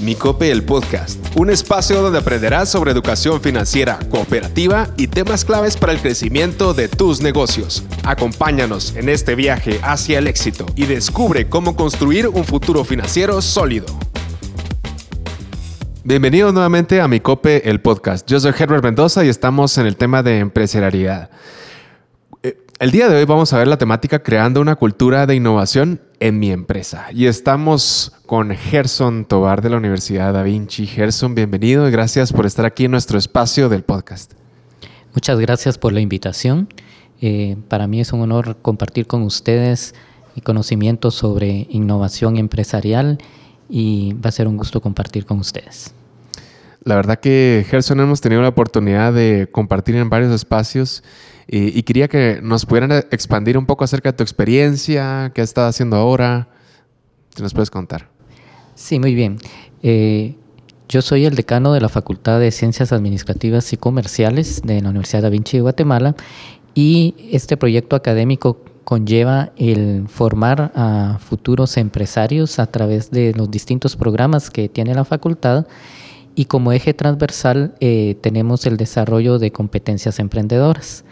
Micope el Podcast, un espacio donde aprenderás sobre educación financiera, cooperativa y temas claves para el crecimiento de tus negocios. Acompáñanos en este viaje hacia el éxito y descubre cómo construir un futuro financiero sólido. Bienvenidos nuevamente a Micope el Podcast. Yo soy Herbert Mendoza y estamos en el tema de empresarialidad. El día de hoy vamos a ver la temática creando una cultura de innovación en mi empresa. Y estamos con Gerson Tobar de la Universidad Da Vinci. Gerson, bienvenido y gracias por estar aquí en nuestro espacio del podcast. Muchas gracias por la invitación. Eh, para mí es un honor compartir con ustedes mi conocimiento sobre innovación empresarial y va a ser un gusto compartir con ustedes. La verdad que Gerson hemos tenido la oportunidad de compartir en varios espacios y, quería que nos pudieran expandir un poco acerca de tu experiencia, qué estado haciendo ahora. Si nos puedes contar. Sí, muy bien. Eh, yo soy el decano de la Facultad de Ciencias Administrativas y Comerciales de la Universidad Da Vinci de Guatemala y este proyecto académico conlleva el formar a futuros empresarios a través de los distintos programas que tiene la facultad y como eje transversal eh, tenemos el desarrollo de competencias emprendedoras.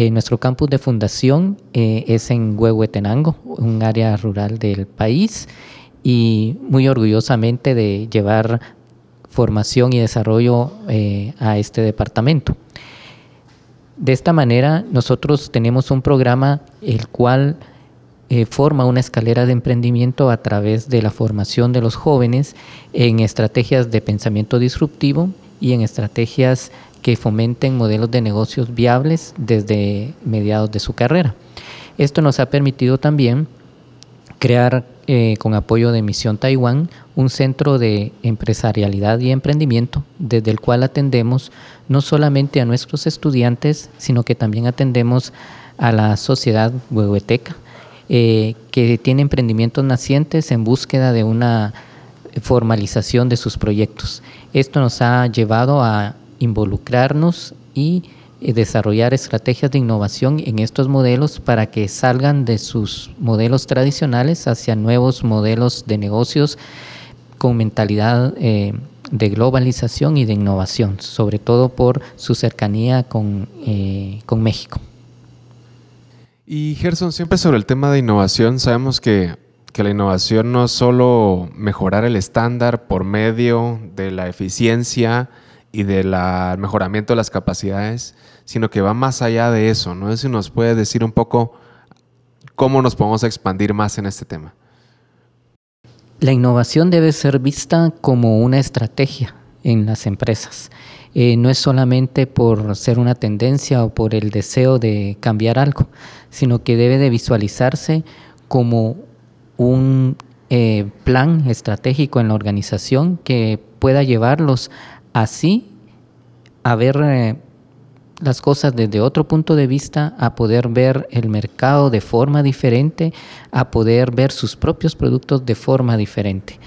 Eh, nuestro campus de fundación eh, es en Huehuetenango, un área rural del país, y muy orgullosamente de llevar formación y desarrollo eh, a este departamento. De esta manera, nosotros tenemos un programa el cual forma una escalera de emprendimiento a través de la formación de los jóvenes en estrategias de pensamiento disruptivo y en estrategias que fomenten modelos de negocios viables desde mediados de su carrera. Esto nos ha permitido también crear, eh, con apoyo de Misión Taiwán, un centro de empresarialidad y emprendimiento desde el cual atendemos no solamente a nuestros estudiantes, sino que también atendemos a la sociedad huehueteca, eh, que tiene emprendimientos nacientes en búsqueda de una formalización de sus proyectos. Esto nos ha llevado a involucrarnos y eh, desarrollar estrategias de innovación en estos modelos para que salgan de sus modelos tradicionales hacia nuevos modelos de negocios con mentalidad eh, de globalización y de innovación, sobre todo por su cercanía con, eh, con México. Y Gerson, siempre sobre el tema de innovación, sabemos que, que la innovación no es solo mejorar el estándar por medio de la eficiencia, y del mejoramiento de las capacidades, sino que va más allá de eso. ¿no? si nos puede decir un poco cómo nos podemos expandir más en este tema. La innovación debe ser vista como una estrategia en las empresas. Eh, no es solamente por ser una tendencia o por el deseo de cambiar algo, sino que debe de visualizarse como un eh, plan estratégico en la organización que pueda llevarlos así a ver eh, las cosas desde otro punto de vista, a poder ver el mercado de forma diferente, a poder ver sus propios productos de forma diferente.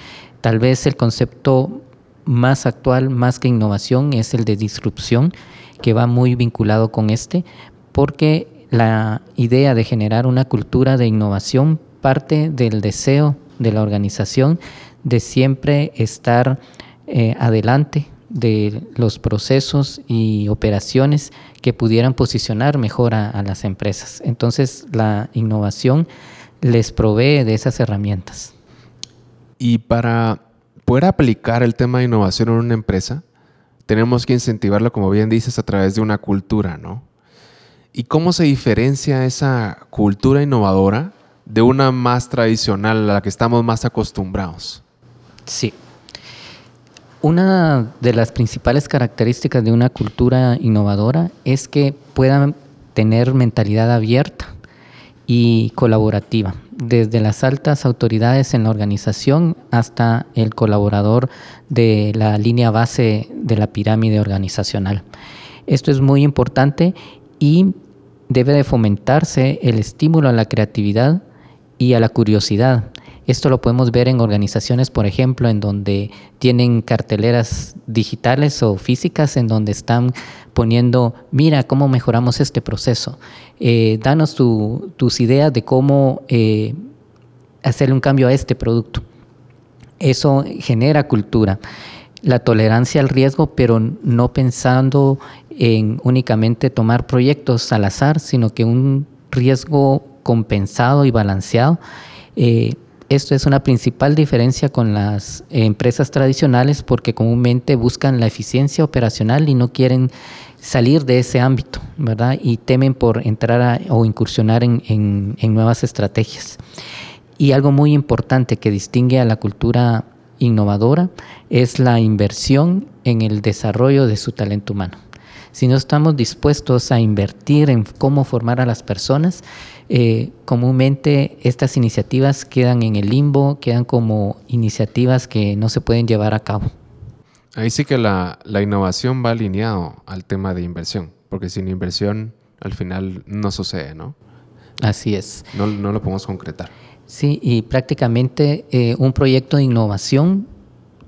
Tal vez el concepto más actual, más que innovación, es el de disrupción, que va muy vinculado con este, porque la idea de generar una cultura de innovación parte del deseo de la organización de siempre estar eh, adelante de los procesos y operaciones que pudieran posicionar mejor a, las empresas. Entonces, la innovación les provee de esas herramientas. Y para poder aplicar el tema de innovación en una empresa, tenemos que incentivarlo, como bien dices, a través de una cultura, ¿no? ¿Y cómo se diferencia esa cultura innovadora de una más tradicional a la que estamos más acostumbrados? Sí, una de las principales características de una cultura innovadora es que puedan tener mentalidad abierta y colaborativa, desde las altas autoridades en la organización hasta el colaborador de la línea base de la pirámide organizacional. Esto es muy importante y debe de fomentarse el estímulo a la creatividad y a la curiosidad esto lo podemos ver en organizaciones, por ejemplo, en donde tienen carteleras digitales o físicas, en donde están poniendo, mira cómo mejoramos este proceso, eh, danos tus ideas de cómo eh, hacerle un cambio a este producto. Eso genera cultura. La tolerancia al riesgo, pero no pensando en únicamente tomar proyectos al azar, sino que un riesgo compensado y balanceado. Eh, esto es una principal diferencia con las empresas tradicionales porque comúnmente buscan la eficiencia operacional y no quieren salir de ese ámbito, ¿verdad? Y temen por entrar o incursionar en, en nuevas estrategias. Y algo muy importante que distingue a la cultura innovadora es la inversión en el desarrollo de su talento humano. Si no estamos dispuestos a invertir en cómo formar a las personas, eh, comúnmente estas iniciativas quedan en el limbo, quedan como iniciativas que no se pueden llevar a cabo. Ahí sí que la, innovación va alineado al tema de inversión, porque sin inversión al final no sucede, ¿no? Así es. No, lo podemos concretar. Sí, y prácticamente eh, un proyecto de innovación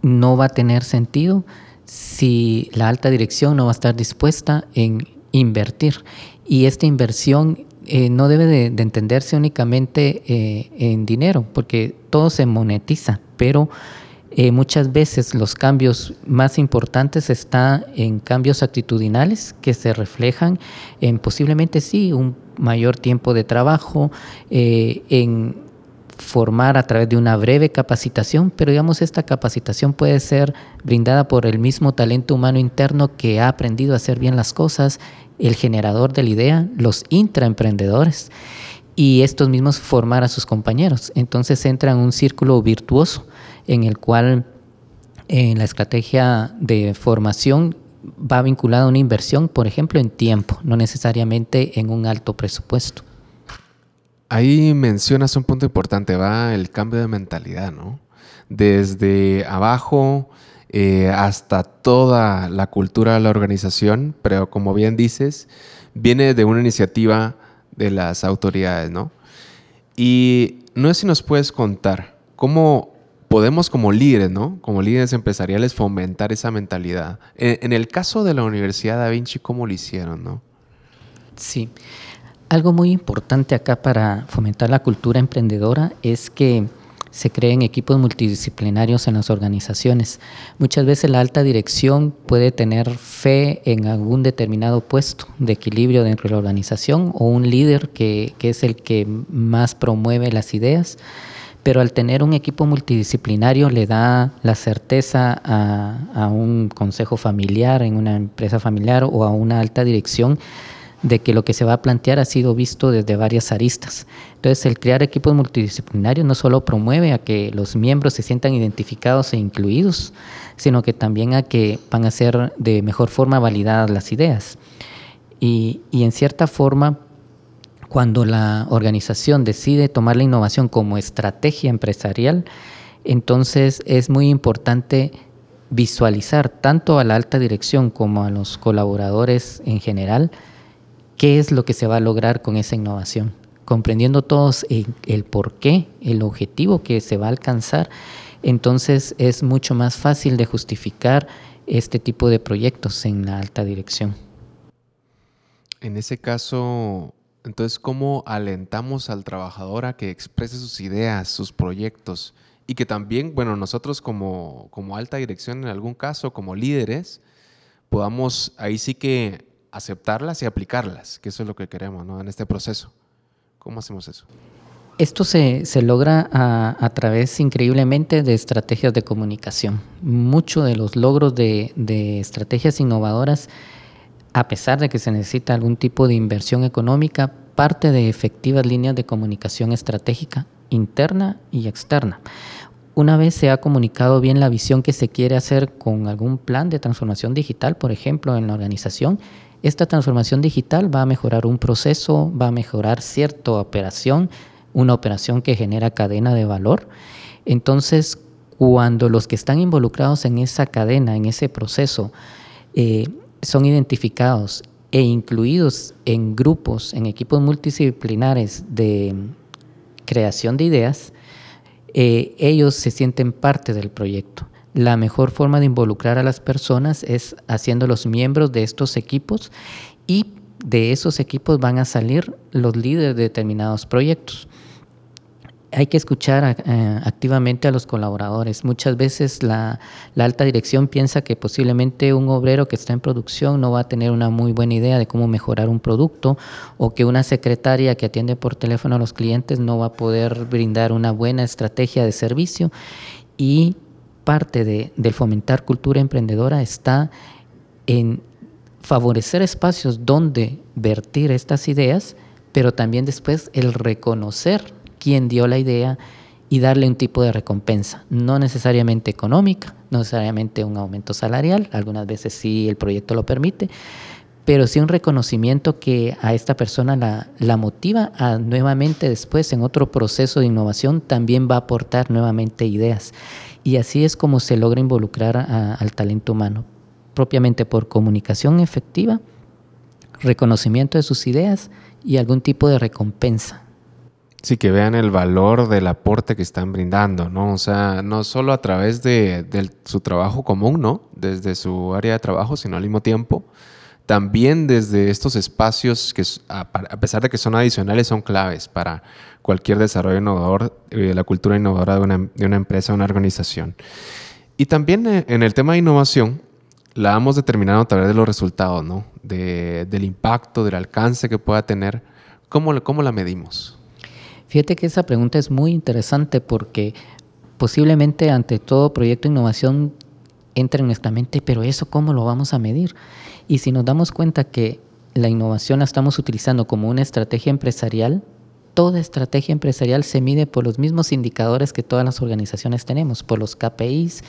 no va a tener sentido si la alta dirección no va a estar dispuesta en invertir. Y esta inversión eh, no debe de, entenderse únicamente eh, en dinero, porque todo se monetiza, pero eh, muchas veces los cambios más importantes están en cambios actitudinales que se reflejan en posiblemente sí un mayor tiempo de trabajo, en formar a través de una breve capacitación, pero digamos esta capacitación puede ser brindada por el mismo talento humano interno que ha aprendido a hacer bien las cosas, el generador de la idea, los intraemprendedores y estos mismos formar a sus compañeros. Entonces entra en un círculo virtuoso en el cual en la estrategia de formación va vinculada una inversión, por ejemplo, en tiempo, no necesariamente en un alto presupuesto. Ahí mencionas un punto importante, va el cambio de mentalidad, ¿no? Desde abajo eh, hasta toda la cultura de la organización, pero como bien dices, viene de una iniciativa de las autoridades, ¿no? Y no sé si nos puedes contar cómo podemos como líderes, ¿no? Como líderes empresariales fomentar esa mentalidad. En, en el caso de la Universidad Da Vinci, ¿cómo lo hicieron, no? Sí. Algo muy importante acá para fomentar la cultura emprendedora es que se creen equipos multidisciplinarios en las organizaciones. Muchas veces la alta dirección puede tener fe en algún determinado puesto de equilibrio dentro de la organización o un líder que, es el que más promueve las ideas, pero al tener un equipo multidisciplinario le da la certeza a, a un consejo familiar en una empresa familiar o a una alta dirección de que lo que se va a plantear ha sido visto desde varias aristas. Entonces, el crear equipos multidisciplinarios no solo promueve a que los miembros se sientan identificados e incluidos, sino que también a que van a ser de mejor forma validadas las ideas. Y, en cierta forma, cuando la organización decide tomar la innovación como estrategia empresarial, entonces es muy importante visualizar tanto a la alta dirección como a los colaboradores en general qué es lo que se va a lograr con esa innovación, comprendiendo todos el, por qué, el objetivo que se va a alcanzar, entonces es mucho más fácil de justificar este tipo de proyectos en la alta dirección. En ese caso, entonces, ¿cómo alentamos al trabajador a que exprese sus ideas, sus proyectos? Y que también, bueno, nosotros como, como alta dirección en algún caso, como líderes, podamos ahí sí que aceptarlas y aplicarlas, que eso es lo que queremos ¿no? en este proceso. ¿Cómo hacemos eso? Esto se, se logra a, través increíblemente de estrategias de comunicación. Muchos de los logros de, de estrategias innovadoras, a pesar de que se necesita algún tipo de inversión económica, parte de efectivas líneas de comunicación estratégica interna y externa. Una vez se ha comunicado bien la visión que se quiere hacer con algún plan de transformación digital, por ejemplo, en la organización, esta transformación digital va a mejorar un proceso, va a mejorar cierta operación, una operación que genera cadena de valor. Entonces, cuando los que están involucrados en esa cadena, en ese proceso, eh, son identificados e incluidos en grupos, en equipos multidisciplinares de creación de ideas, eh, ellos se sienten parte del proyecto la mejor forma de involucrar a las personas es haciéndolos miembros de estos equipos y de esos equipos van a salir los líderes de determinados proyectos. hay que escuchar eh, activamente a los colaboradores. Muchas veces la, alta dirección piensa que posiblemente un obrero que está en producción no va a tener una muy buena idea de cómo mejorar un producto o que una secretaria que atiende por teléfono a los clientes no va a poder brindar una buena estrategia de servicio y parte de, del fomentar cultura emprendedora está en favorecer espacios donde vertir estas ideas, pero también después el reconocer quién dio la idea y darle un tipo de recompensa, no necesariamente económica, no necesariamente un aumento salarial, algunas veces sí el proyecto lo permite, pero sí un reconocimiento que a esta persona la, la motiva a nuevamente después en otro proceso de innovación también va a aportar nuevamente ideas. Y así es como se logra involucrar al talento humano, propiamente por comunicación efectiva, reconocimiento de sus ideas y algún tipo de recompensa. Sí, que vean el valor del aporte que están brindando, ¿no? O sea, no solo a través de, su trabajo común, ¿no? Desde su área de trabajo, sino al mismo tiempo, también desde estos espacios que, a, pesar de que son adicionales, son claves para cualquier desarrollo innovador, eh, la cultura innovadora de una, de una empresa una organización. Y también eh, en el tema de innovación, la hemos determinado a través de los resultados, ¿no? De, del impacto, del alcance que pueda tener. ¿Cómo, cómo la medimos? Fíjate que esa pregunta es muy interesante porque posiblemente ante todo proyecto de innovación entra en nuestra mente, pero eso cómo lo vamos a medir? Y si nos damos cuenta que la innovación la estamos utilizando como una estrategia empresarial, toda estrategia empresarial se mide por los mismos indicadores que todas las organizaciones tenemos, por los KPIs,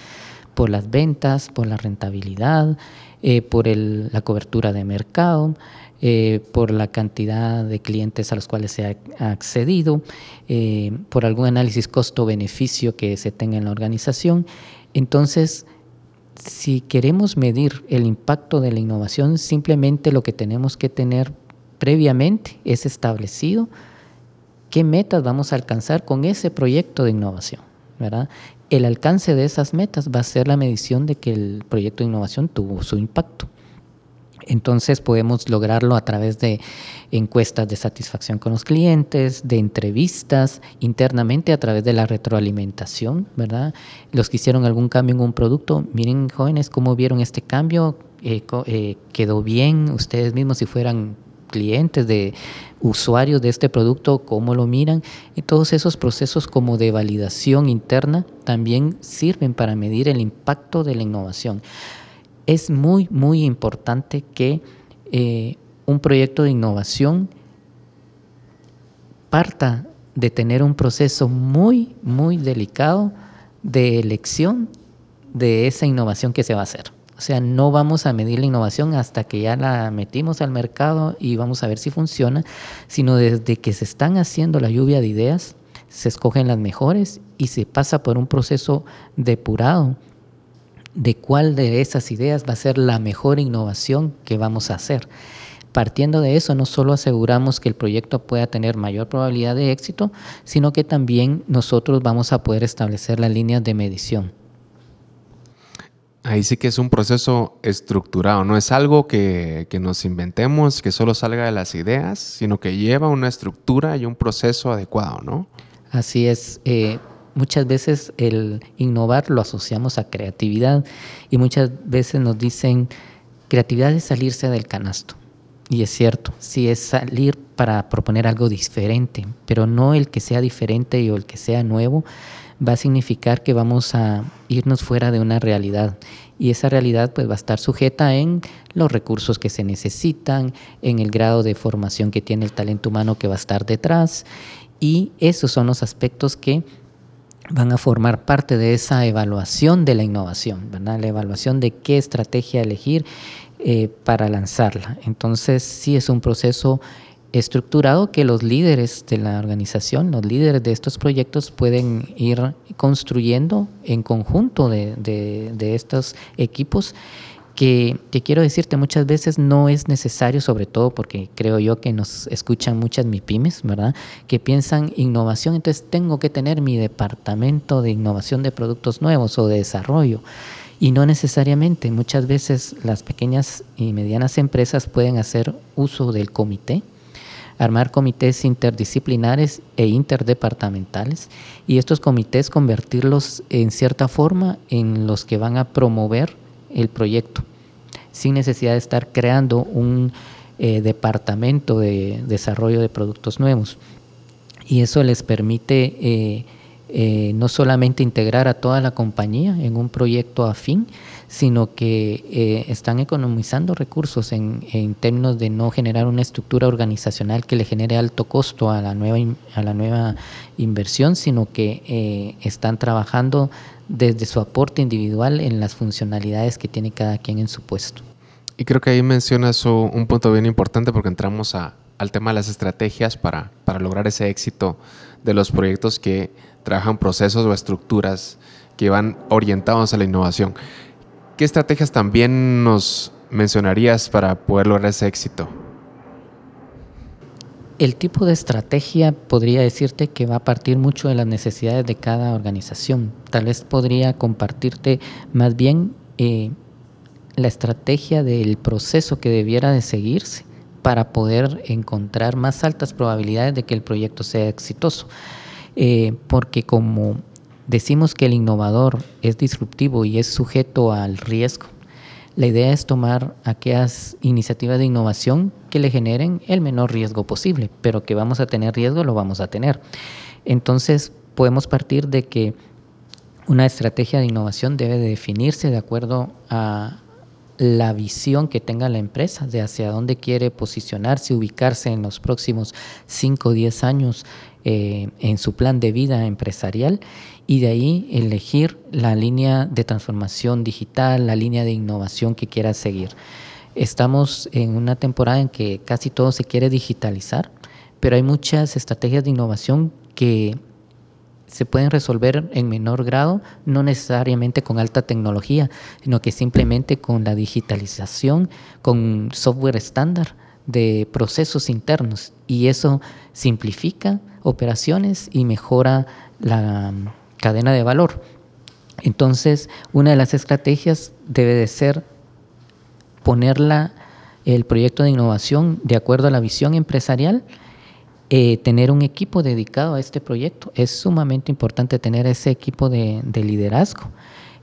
por las ventas, por la rentabilidad, eh, por la cobertura de mercado, eh, por la cantidad de clientes a los cuales se ha accedido, eh, por algún análisis costo-beneficio que se tenga en la organización. Entonces, si queremos medir el impacto de la innovación, simplemente lo que tenemos que tener previamente es establecido qué metas vamos a alcanzar con ese proyecto de innovación. ¿verdad? El alcance de esas metas va a ser la medición de que el proyecto de innovación tuvo su impacto. Entonces podemos lograrlo a través de encuestas de satisfacción con los clientes, de entrevistas internamente a través de la retroalimentación, ¿verdad? Los que hicieron algún cambio en un producto, miren jóvenes cómo vieron este cambio, eh, eh, quedó bien, ustedes mismos si fueran clientes, de usuarios de este producto, cómo lo miran. Y todos esos procesos como de validación interna también sirven para medir el impacto de la innovación es muy, muy importante que eh, un proyecto de innovación parta de tener un proceso muy, muy delicado de elección de esa innovación que se va a hacer. O sea, no vamos a medir la innovación hasta que ya la metimos al mercado y vamos a ver si funciona, sino desde que se están haciendo la lluvia de ideas, se escogen las mejores y se pasa por un proceso depurado de cuál de esas ideas va a ser la mejor innovación que vamos a hacer. Partiendo de eso, no solo aseguramos que el proyecto pueda tener mayor probabilidad de éxito, sino que también nosotros vamos a poder establecer las líneas de medición. Ahí sí que es un proceso estructurado, no es algo que, nos inventemos, que solo salga de las ideas, sino que lleva una estructura y un proceso adecuado, ¿no? Así es. Eh, muchas veces el innovar lo asociamos a creatividad y muchas veces nos dicen creatividad es salirse del canasto. Y es cierto, sí es salir para proponer algo diferente, pero no el que sea diferente o el que sea nuevo va a significar que vamos a irnos fuera de una realidad y esa realidad pues va a estar sujeta en los recursos que se necesitan, en el grado de formación que tiene el talento humano que va a estar detrás y esos son los aspectos que van a formar parte de esa evaluación de la innovación, ¿verdad? la evaluación de qué estrategia elegir eh, para lanzarla. Entonces, sí es un proceso estructurado que los líderes de la organización, los líderes de estos proyectos pueden ir construyendo en conjunto de, de estos equipos que, quiero decirte muchas veces no es necesario, sobre todo porque creo yo que nos escuchan muchas MIPIMES, ¿verdad? Que piensan innovación, entonces tengo que tener mi departamento de innovación de productos nuevos o de desarrollo. Y no necesariamente, muchas veces las pequeñas y medianas empresas pueden hacer uso del comité armar comités interdisciplinares e interdepartamentales y estos comités convertirlos en cierta forma en los que van a promover el proyecto, sin necesidad de estar creando un eh, departamento de desarrollo de productos nuevos. Y eso les permite eh, eh, no solamente integrar a toda la compañía en un proyecto afín, sino que eh, están economizando recursos en, términos de no generar una estructura organizacional que le genere alto costo a la nueva, a la nueva inversión, sino que eh, están trabajando desde su aporte individual en las funcionalidades que tiene cada quien en su puesto. Y creo que ahí mencionas un punto bien importante porque entramos al tema de las estrategias para, para lograr ese éxito de los proyectos que trabajan procesos o estructuras que van orientados a la innovación. ¿Qué estrategias también nos mencionarías para poder lograr ese éxito? El tipo de estrategia podría decirte que va a partir mucho de las necesidades de cada organización. Tal vez podría compartirte más bien eh, la estrategia del proceso que debiera de seguirse para poder encontrar más altas probabilidades de que el proyecto sea exitoso. Eh, porque como decimos que el innovador es disruptivo y es sujeto al riesgo. La idea es tomar aquellas iniciativas de innovación que le generen el menor riesgo posible, pero que vamos a tener riesgo, lo vamos a tener. Entonces, podemos partir de que una estrategia de innovación debe de definirse de acuerdo a la visión que tenga la empresa de hacia dónde quiere posicionarse, ubicarse en los próximos 5 o 10 años eh, en su plan de vida empresarial y de ahí elegir la línea de transformación digital, la línea de innovación que quiera seguir. Estamos en una temporada en que casi todo se quiere digitalizar, pero hay muchas estrategias de innovación que se pueden resolver en menor grado, no necesariamente con alta tecnología, sino que simplemente con la digitalización, con software estándar de procesos internos. Y eso simplifica operaciones y mejora la cadena de valor. Entonces, una de las estrategias debe de ser ponerla el proyecto de innovación de acuerdo a la visión empresarial, eh, tener un equipo dedicado a este proyecto. Es sumamente importante tener ese equipo de, liderazgo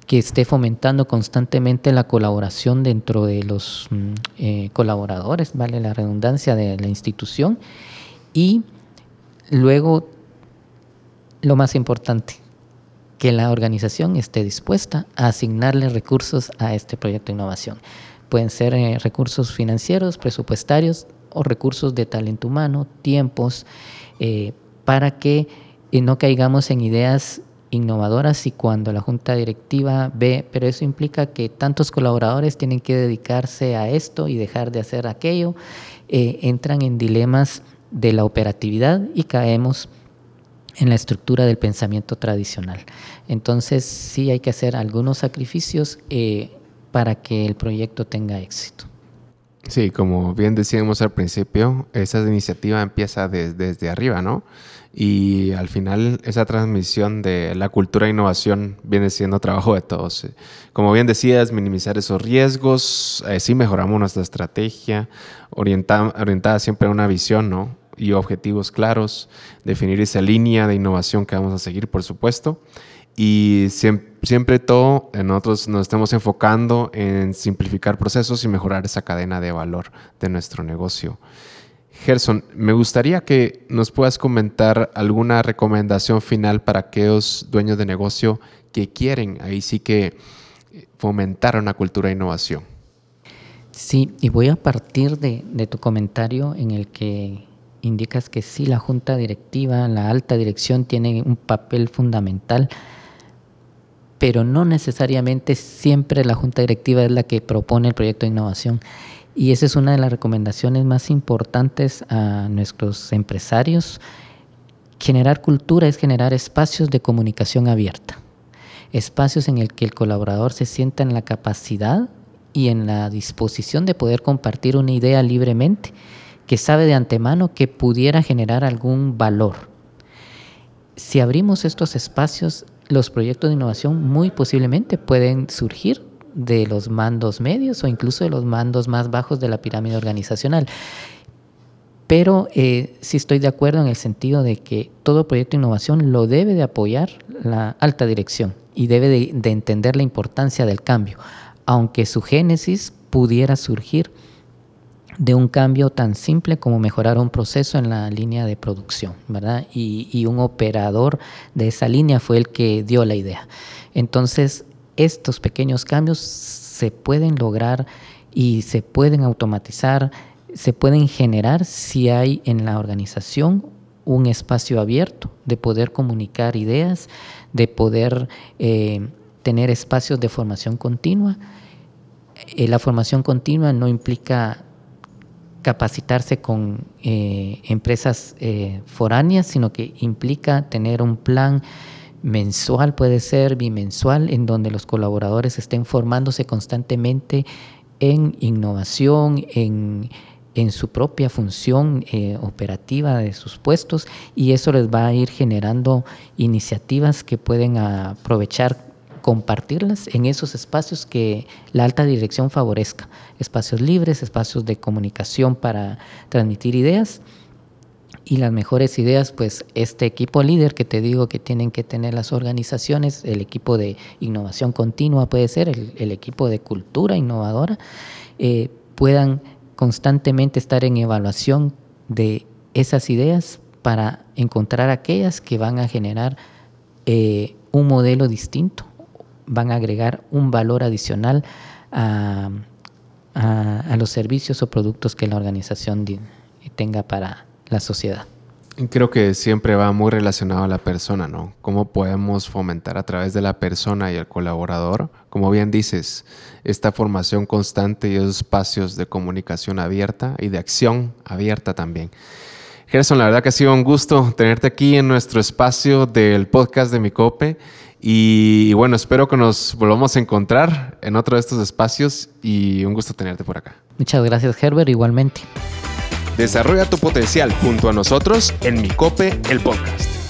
que esté fomentando constantemente la colaboración dentro de los mm, eh, colaboradores, vale la redundancia de la institución, y luego lo más importante, que la organización esté dispuesta a asignarle recursos a este proyecto de innovación. Pueden ser eh, recursos financieros, presupuestarios o recursos de talento humano, tiempos, eh, para que eh, no caigamos en ideas innovadoras y cuando la junta directiva ve, pero eso implica que tantos colaboradores tienen que dedicarse a esto y dejar de hacer aquello, entran en dilemas de la operatividad y caemos en la estructura del pensamiento tradicional. Entonces sí hay que hacer algunos sacrificios eh, para que el proyecto tenga éxito. Sí, como bien decíamos al principio, esa iniciativa empieza desde arriba, ¿no? Y al final esa transmisión de la cultura de innovación viene siendo trabajo de todos. Como bien decías, minimizar esos riesgos, eh, sí mejoramos nuestra estrategia, orientada, orientada siempre a una visión, ¿no? y objetivos claros, definir esa línea de innovación que vamos a seguir, por supuesto. Y siempre, todo, nosotros nos estamos enfocando en simplificar procesos y mejorar esa cadena de valor de nuestro negocio. Gerson, me gustaría que nos puedas comentar alguna recomendación final para aquellos dueños de negocio que quieren ahí sí que fomentar una cultura de innovación. Sí, y voy a partir de, de tu comentario en el que indicas que sí, la junta directiva, la alta dirección tiene un papel fundamental, pero no necesariamente siempre la junta directiva es la que propone el proyecto de innovación. Y esa es una de las recomendaciones más importantes a nuestros empresarios. Generar cultura es generar espacios de comunicación abierta, espacios en el que el colaborador se sienta en la capacidad y en la disposición de poder compartir una idea libremente que sabe de antemano que pudiera generar algún valor. Si abrimos estos espacios, los proyectos de innovación muy posiblemente pueden surgir de los mandos medios o incluso de los mandos más bajos de la pirámide organizacional. pero eh, sí estoy de acuerdo en el sentido de que todo proyecto de innovación lo debe de apoyar la alta dirección y debe de, entender la importancia del cambio, aunque su génesis pudiera surgir de un cambio tan simple como mejorar un proceso en la línea de producción, ¿verdad? Y, y, un operador de esa línea fue el que dio la idea. Entonces, estos pequeños cambios se pueden lograr y se pueden automatizar se pueden generar si hay en la organización un espacio abierto de poder comunicar ideas, de poder eh, tener espacios de formación continua. Eh, la formación continua no implica capacitarse con eh, empresas foráneas, sino que implica tener un plan mensual, puede ser bimensual, en donde los colaboradores estén formándose constantemente en innovación, en en su propia función eh, operativa de sus puestos y eso les va a ir generando iniciativas que pueden aprovechar compartirlas en esos espacios que la alta dirección favorezca, espacios libres, espacios de comunicación para transmitir ideas. Y las mejores ideas, pues este equipo líder que te digo que tienen que tener las organizaciones, el equipo de innovación continua puede ser, el, equipo de cultura innovadora, eh, puedan constantemente estar en evaluación de esas ideas para encontrar aquellas que van a generar eh, un modelo distinto, van a agregar un valor adicional a, a los servicios o productos que la organización tenga para la sociedad. Creo que siempre va muy relacionado a la persona, ¿no? Cómo podemos fomentar a través de la persona y el colaborador, como bien dices, esta formación constante y esos espacios de comunicación abierta y de acción abierta también. Gerson, la verdad que ha sido un gusto tenerte aquí en nuestro espacio del podcast de Micope. Y, y bueno, espero que nos volvamos a encontrar en otro de estos espacios y un gusto tenerte por acá. Muchas gracias, Herbert, igualmente. Desarrolla tu potencial junto a nosotros en Micope, el podcast.